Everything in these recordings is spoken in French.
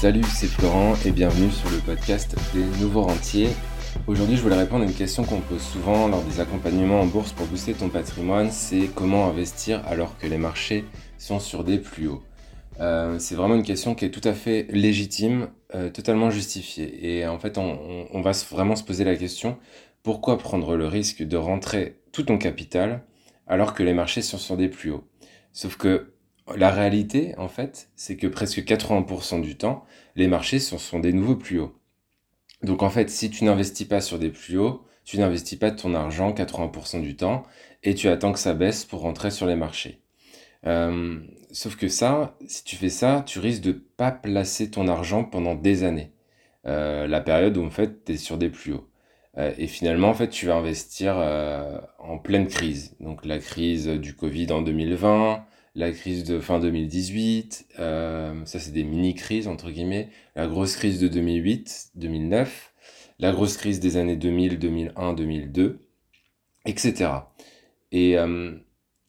Salut, c'est Florent et bienvenue sur le podcast des nouveaux rentiers. Aujourd'hui, je voulais répondre à une question qu'on pose souvent lors des accompagnements en bourse pour booster ton patrimoine, c'est comment investir alors que les marchés sont sur des plus hauts. Euh, c'est vraiment une question qui est tout à fait légitime, euh, totalement justifiée. Et en fait, on, on, va vraiment se poser la question, pourquoi prendre le risque de rentrer tout ton capital alors que les marchés sont sur des plus hauts? Sauf que la réalité, en fait, c'est que presque 80% du temps, les marchés sont, des nouveaux plus hauts. Donc en fait, si tu n'investis pas sur des plus hauts, tu n'investis pas ton argent 80% du temps et tu attends que ça baisse pour rentrer sur les marchés. Euh, sauf que ça, si tu fais ça, tu risques de pas placer ton argent pendant des années. Euh, la période où en fait tu es sur des plus hauts. Euh, et finalement, en fait, tu vas investir en pleine crise. Donc la crise du Covid en 2020, la crise de fin 2018, euh, ça c'est des mini-crises entre guillemets, la grosse crise de 2008, 2009, la grosse crise des années 2000, 2001, 2002, etc. Et euh,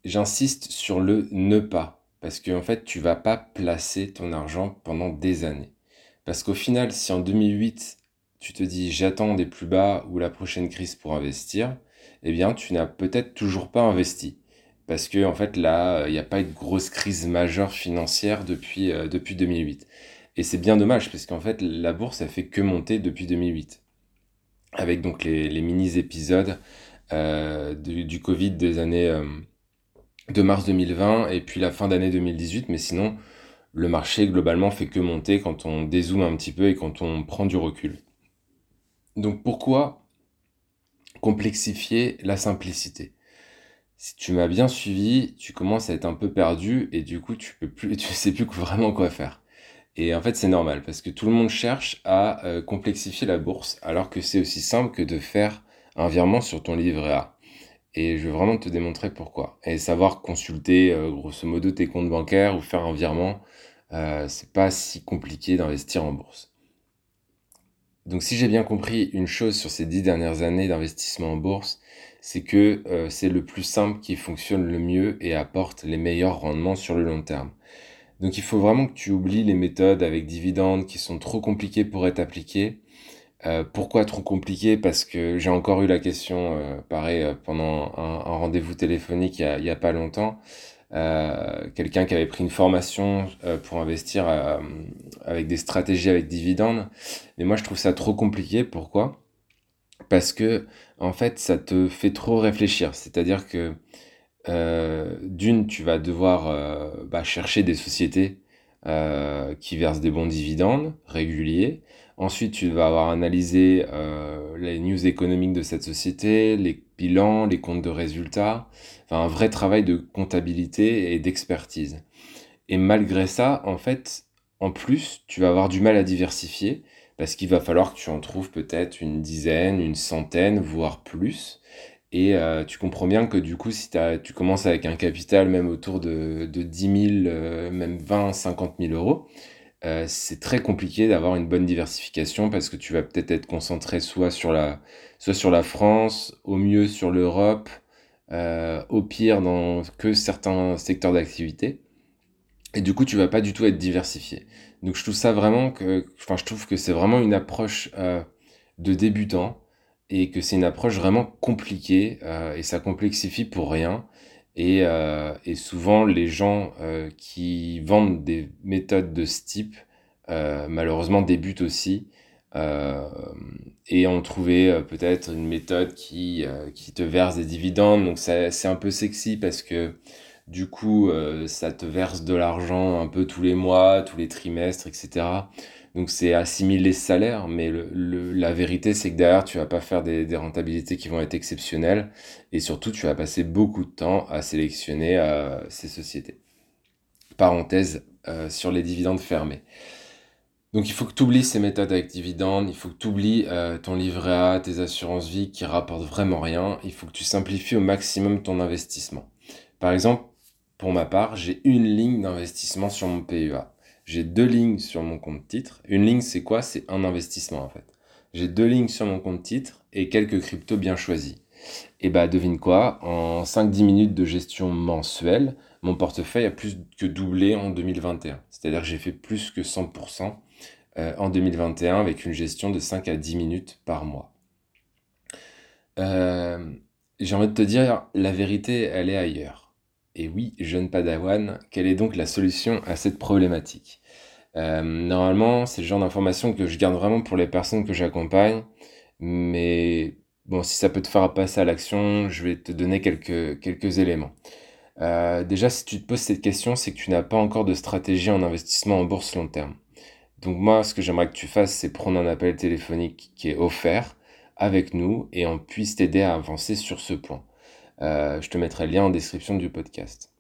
j'insiste sur le ne pas, parce qu'en en fait tu vas pas placer ton argent pendant des années. Parce qu'au final, si en 2008 tu te dis j'attends des plus bas ou la prochaine crise pour investir, eh bien tu n'as peut-être toujours pas investi parce que en fait là, il n'y a pas eu de grosse crise majeure financière depuis, euh, depuis 2008. Et c'est bien dommage parce qu'en fait la bourse a fait que monter depuis 2008. Avec donc les, mini-épisodes euh, du, Covid des années euh, de mars 2020 et puis la fin d'année 2018. Mais sinon, le marché globalement fait que monter quand on dézoome un petit peu et quand on prend du recul. Donc pourquoi complexifier la simplicité? Si tu m'as bien suivi, tu commences à être un peu perdu et du coup tu peux plus, tu sais plus vraiment quoi faire. Et en fait c'est normal parce que tout le monde cherche à euh, complexifier la bourse alors que c'est aussi simple que de faire un virement sur ton livret A. Et je vais vraiment te démontrer pourquoi. Et savoir consulter euh, grosso modo tes comptes bancaires ou faire un virement, euh, c'est pas si compliqué d'investir en bourse. Donc si j'ai bien compris une chose sur ces dix dernières années d'investissement en bourse, c'est que euh, c'est le plus simple qui fonctionne le mieux et apporte les meilleurs rendements sur le long terme. Donc il faut vraiment que tu oublies les méthodes avec dividendes qui sont trop compliquées pour être appliquées. Euh, pourquoi trop compliquées? Parce que j'ai encore eu la question, euh, pareil, euh, pendant un, rendez-vous téléphonique il y a, il y a pas longtemps. Euh, quelqu'un qui avait pris une formation pour investir avec des stratégies avec dividendes. Mais moi, je trouve ça trop compliqué. Pourquoi? Parce que en fait ça te fait trop réfléchir. C'est-à-dire que euh, d'une, tu vas devoir euh, bah, chercher des sociétés euh, qui versent des bons dividendes réguliers. Ensuite, tu vas avoir analysé les news économiques de cette société, les bilans, les comptes de résultats, enfin un vrai travail de comptabilité et d'expertise. Et malgré ça, en fait, en plus, tu vas avoir du mal à diversifier parce qu'il va falloir que tu en trouves peut-être une dizaine, une centaine, voire plus. Et euh, tu comprends bien que du coup, si tu commences avec un capital même autour de, de 10 000, euh, même 20, 50 000 euros, euh, c'est très compliqué d'avoir une bonne diversification parce que tu vas peut-être être concentré soit sur la, soit sur la France, au mieux sur l'Europe, au pire dans que certains secteurs d'activité. Et du coup, tu vas pas du tout être diversifié. Donc je trouve ça vraiment que, enfin je trouve que c'est vraiment une approche euh, de débutant et que c'est une approche vraiment compliquée euh, et ça complexifie pour rien. Et, euh, et souvent les gens euh, qui vendent des méthodes de ce type euh, malheureusement débutent aussi et ont trouvé peut-être une méthode qui, qui te verse des dividendes. Donc c'est un peu sexy parce que du coup, ça te verse de l'argent un peu tous les mois, tous les trimestres, etc. Donc c'est assimiler salaire, mais la vérité c'est que derrière tu vas pas faire des, rentabilités qui vont être exceptionnelles et surtout tu vas passer beaucoup de temps à sélectionner euh, ces sociétés. Parenthèse euh, sur les dividendes fermés. Donc il faut que tu oublies ces méthodes avec dividendes, il faut que tu oublies ton livret A, tes assurances vie qui rapportent vraiment rien, il faut que tu simplifies au maximum ton investissement. Par exemple, pour ma part, j'ai une ligne d'investissement sur mon PEA. J'ai deux lignes sur mon compte titre. Une ligne, c'est quoi? C'est un investissement en fait. J'ai deux lignes sur mon compte titre et quelques cryptos bien choisis. Et bah devine quoi, en 5-10 minutes de gestion mensuelle, mon portefeuille a plus que doublé en 2021. C'est-à-dire que j'ai fait plus que 100% en 2021 avec une gestion de 5 à 10 minutes par mois. J'ai envie de te dire, la vérité, elle est ailleurs. Et oui, jeune padawan, quelle est donc la solution à cette problématique? Normalement, c'est le genre d'information que je garde vraiment pour les personnes que j'accompagne, mais bon, si ça peut te faire passer à l'action, je vais te donner quelques, quelques éléments. Euh, déjà, si tu te poses cette question, c'est que tu n'as pas encore de stratégie en investissement en bourse long terme. Donc moi, ce que j'aimerais que tu fasses, c'est prendre un appel téléphonique qui est offert avec nous et on puisse t'aider à avancer sur ce point. Euh, je te mettrai le lien en description du podcast.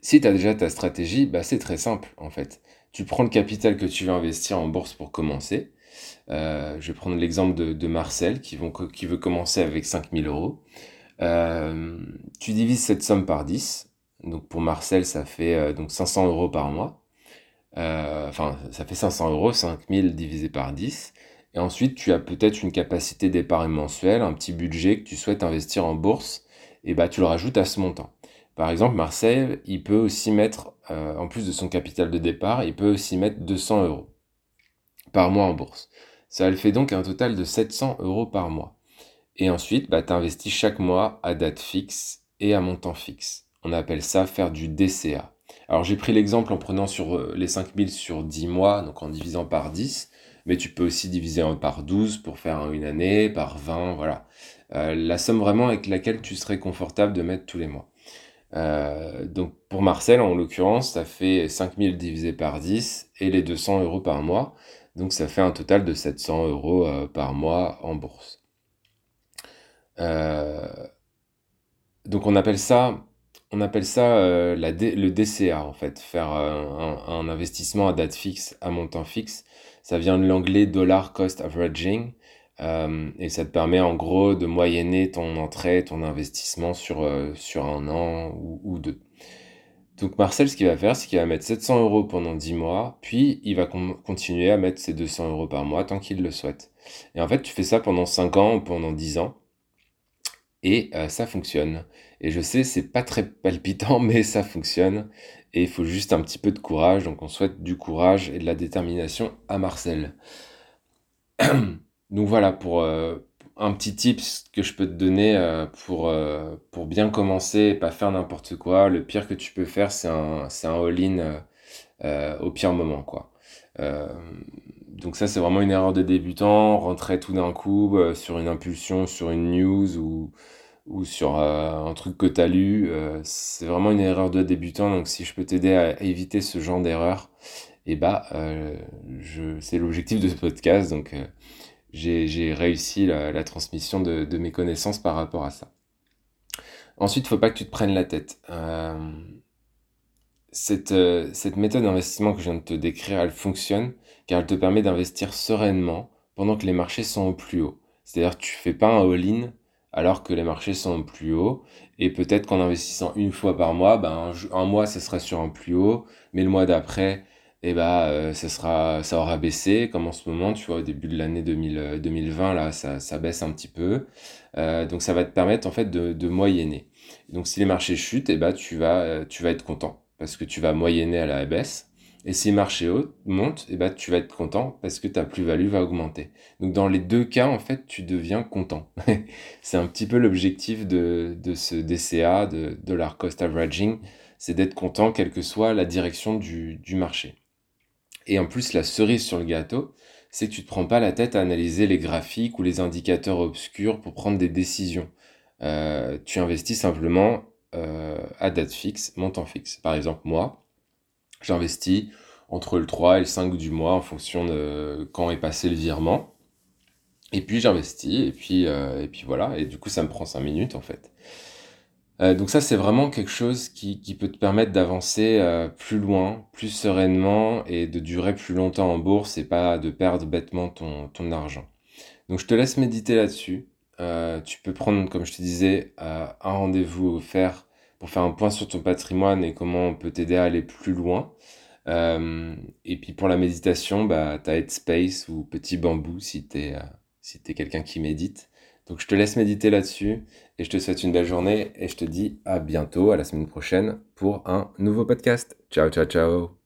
Si tu as déjà ta stratégie, bah c'est très simple en fait. Tu prends le capital que tu veux investir en bourse pour commencer. Euh, je vais prendre l'exemple de, Marcel qui, veut commencer avec 5000 euros. Euh, tu divises cette somme par 10. Donc pour Marcel, ça fait donc 500 euros par mois. Enfin, ça fait 500 euros, 5000 divisé par 10. Et ensuite, tu as peut-être une capacité d'épargne mensuelle, un petit budget que tu souhaites investir en bourse, et bah tu le rajoutes à ce montant. Par exemple, Marcel, il peut aussi mettre, en plus de son capital de départ, il peut aussi mettre 200 euros par mois en bourse. Ça le fait donc un total de 700 euros par mois. Et ensuite, bah, tu investis chaque mois à date fixe et à montant fixe. On appelle ça faire du DCA. Alors j'ai pris l'exemple en prenant sur euh, les 5000 sur 10 mois, donc en divisant par 10, mais tu peux aussi diviser par 12 pour faire une année, par 20, voilà. Euh, la somme vraiment avec laquelle tu serais confortable de mettre tous les mois. Euh, donc pour Marcel, en l'occurrence, ça fait 5000 divisé par 10 et les 200 euros par mois. Donc ça fait un total de 700 euros par mois en bourse. Donc on appelle ça, on appelle ça euh, le DCA en fait, faire euh, un, investissement à date fixe, à montant fixe. Ça vient de l'anglais dollar cost averaging et ça te permet en gros de moyenner ton entrée, ton investissement sur, sur un an ou, deux. Donc Marcel, ce qu'il va faire, c'est qu'il va mettre 700 euros pendant 10 mois, puis il va continuer à mettre ses 200 euros par mois tant qu'il le souhaite. Et en fait, tu fais ça pendant 5 ans ou pendant 10 ans et euh, ça fonctionne. Et je sais, c'est pas très palpitant, mais ça fonctionne. Et il faut juste un petit peu de courage. Donc on souhaite du courage et de la détermination à Marcel. donc voilà pour euh, un petit tips que je peux te donner euh, pour, bien commencer et pas faire n'importe quoi. Le pire que tu peux faire, c'est un, un all-in au pire moment, quoi. Donc ça, c'est vraiment une erreur de débutant. Rentrer tout d'un coup sur une impulsion, sur une news ou ou sur euh, un truc que tu as lu. Euh, c'est vraiment une erreur de débutant, donc si je peux t'aider à éviter ce genre d'erreur, et eh bah, euh, je, c'est l'objectif de ce podcast, donc j'ai, réussi la, transmission de, de, mes connaissances par rapport à ça. Ensuite, faut pas que tu te prennes la tête. cette, cette méthode d'investissement que je viens de te décrire, elle fonctionne car elle te permet d'investir sereinement pendant que les marchés sont au plus haut. C'est-à-dire tu fais pas un all-in alors que les marchés sont plus hauts. Et peut-être qu'en investissant une fois par mois, ben, un, mois, ce sera sur un plus haut, mais le mois d'après, eh ben, euh, ça, sera, ça aura baissé, comme en ce moment, tu vois, au début de l'année 2020, euh, là, ça, ça baisse un petit peu. Euh, donc ça va te permettre, en fait, de, de moyenner. Donc si les marchés chutent, eh ben, tu, vas, tu vas être content, parce que tu vas moyenner à la baisse. Et si le marché monte, eh ben, tu vas être content parce que ta plus-value va augmenter. Donc dans les deux cas, en fait, tu deviens content. c'est un petit peu l'objectif de, de ce DCA, de Dollar Cost Averaging, c'est d'être content quelle que soit la direction du, du marché. Et en plus, la cerise sur le gâteau, c'est que tu ne te prends pas la tête à analyser les graphiques ou les indicateurs obscurs pour prendre des décisions. Euh, tu investis simplement euh, à date fixe, montant fixe. Par exemple, moi, J'investis entre le 3 et le 5 du mois en fonction de quand est passé le virement. Et puis j'investis, et puis, euh, et puis voilà, et du coup ça me prend 5 minutes en fait. Euh, donc ça c'est vraiment quelque chose qui, qui peut te permettre d'avancer euh, plus loin, plus sereinement et de durer plus longtemps en bourse et pas de perdre bêtement ton, ton argent. Donc je te laisse méditer là-dessus. tu peux prendre, comme je te disais, un rendez-vous offert pour faire un point sur ton patrimoine et comment on peut t'aider à aller plus loin. Euh, et puis pour la méditation, bah, tu as Headspace ou Petit Bambou si tu es, euh, quelqu'un qui médite. Donc je te laisse méditer là-dessus et je te souhaite une belle journée et je te dis à bientôt, à la semaine prochaine pour un nouveau podcast. Ciao, ciao, ciao